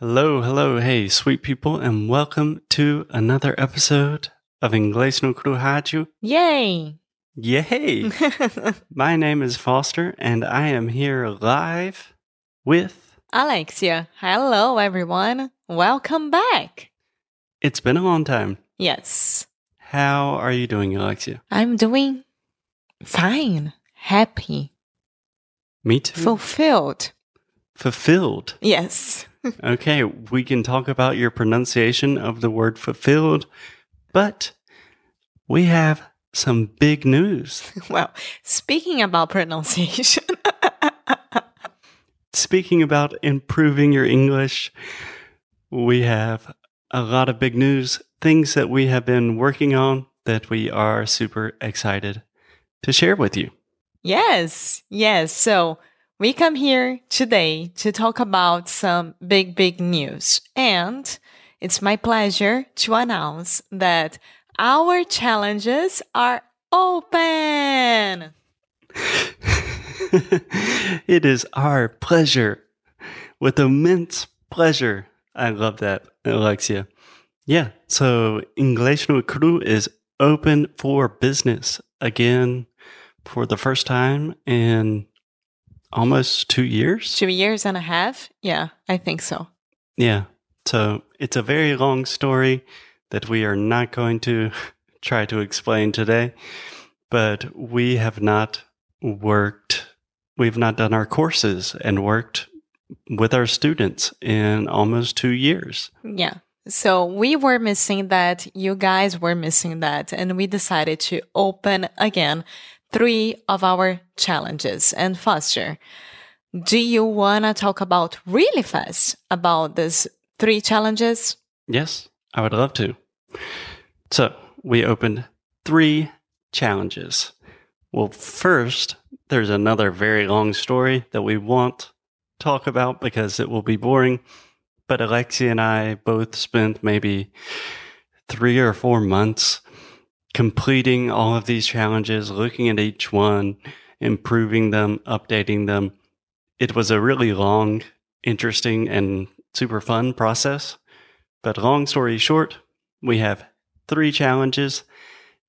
Hello, hello, hey, sweet people, and welcome to another episode of Inglês no Cru Rádio. Yay! Yay! My name is Foster, and I am here live with. Alexia, hello everyone. Welcome back. It's been a long time. Yes, How are you doing, Alexia? I'm doing fine, happy, Me too. fulfilled. Fulfilled. Yes. Okay, we can talk about your pronunciation of the word fulfilled, but we have some big news. Well, speaking about pronunciation, Speaking about improving your English, we have a lot of big news, things that we have been working on that we are super excited to share with you. yes, yes. So we come here today to talk about some big, big news. And it's my pleasure to announce that our challenges are open. it is our pleasure, with immense pleasure. I love that, Alexia. Yeah, so Inglês no Cru is open for business again for the first time in almost two years. Two years and a half? Yeah, I think so. Yeah, so it's a very long story that we are not going to try to explain today, but we have not worked, we've not done our courses and worked with our students in almost two years. Yeah. So we were missing that. You guys were missing that. And we decided to open again three of our challenges. And Foster, do you want to talk about really fast about these three challenges? Yes, I would love to. So we opened three challenges. Well, first, there's another very long story that we won't talk about because it will be boring. But Alexia and I both spent maybe three or four months completing all of these challenges, looking at each one, improving them, updating them. It was a really long, interesting, and super fun process. But long story short, we have three challenges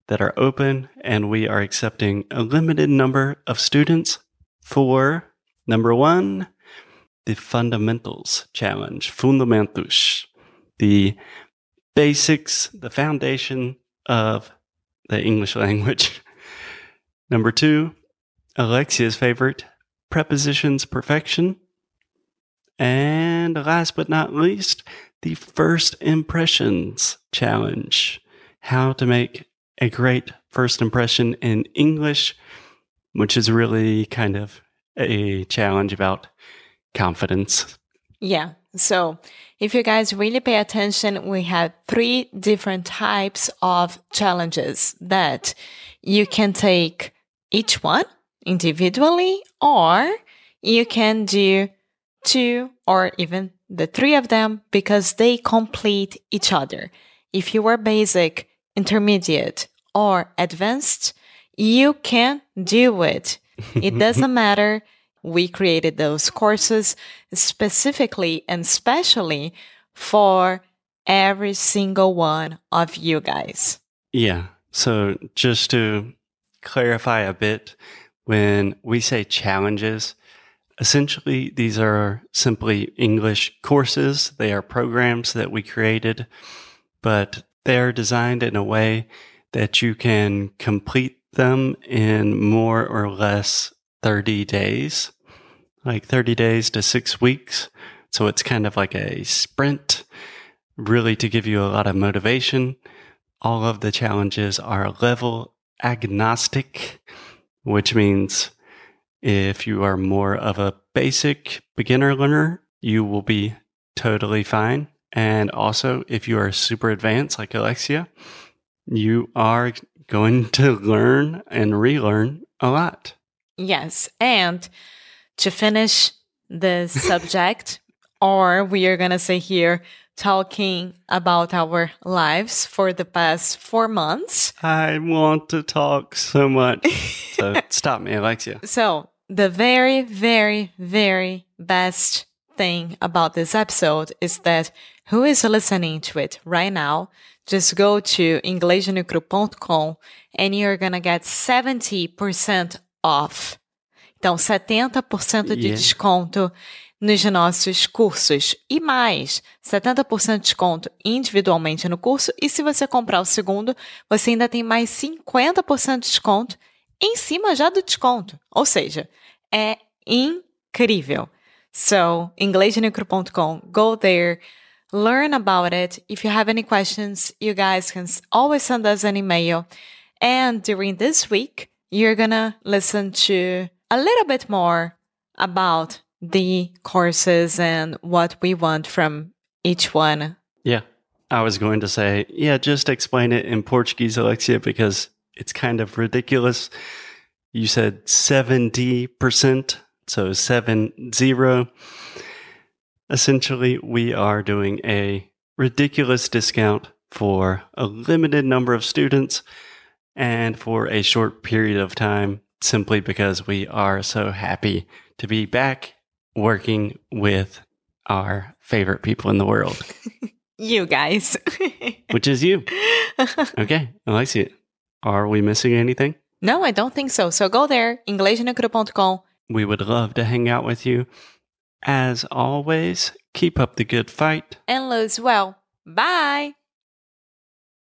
that are open and we are accepting a limited number of students for number one, the fundamentals challenge, fundamentus, the basics, the foundation of the English language. Number two, Alexia's favorite, prepositions perfection. And last but not least, the first impressions challenge how to make a great first impression in English, which is really kind of a challenge about confidence. Yeah. So if you guys really pay attention, we have three different types of challenges that you can take each one individually, or you can do two or even the three of them because they complete each other. If you are basic, intermediate, or advanced, you can do it. It doesn't matter. We created those courses specifically and specially for every single one of you guys. Yeah. So just to clarify a bit, when we say challenges, essentially these are simply English courses. They are programs that we created, but they're designed in a way that you can complete them in more or less 30 days, like 30 days to six weeks. So it's kind of like a sprint, really to give you a lot of motivation. All of the challenges are level agnostic, which means if you are more of a basic beginner learner, you will be totally fine. And also, if you are super advanced like Alexia, you are going to learn and relearn a lot. Yes. And to finish the subject, or we are going to say here, talking about our lives for the past four months. I want to talk so much. So stop me, Alexia. So, the very, very, very best thing about this episode is that who is listening to it right now, just go to inglesnocru.com and you're gonna get 70% off. Então, 70% de Yeah. desconto nos nossos cursos. E mais, 70% de desconto individualmente no curso. E se você comprar o segundo, você ainda tem mais 50% de desconto em cima já do desconto. Ou seja, é incrível. So, inglesnucro.com, go there, learn about it. If you have any questions, you guys can always send us an email. And during this week, you're gonna listen to a little bit more about the courses and what we want from each one. Yeah. I was going to say, yeah, just explain it in Portuguese, Alexia, because it's kind of ridiculous. You said 70%, so seven zero. Essentially, we are doing a ridiculous discount for a limited number of students and for a short period of time simply because we are so happy to be back working with our favorite people in the world, You guys. which is you. Okay, Alexia, are we missing anything? no, I don't think so. So go there, inglesnocru.com. We would love to hang out with you. As always, keep up the good fight. and lose well. Bye.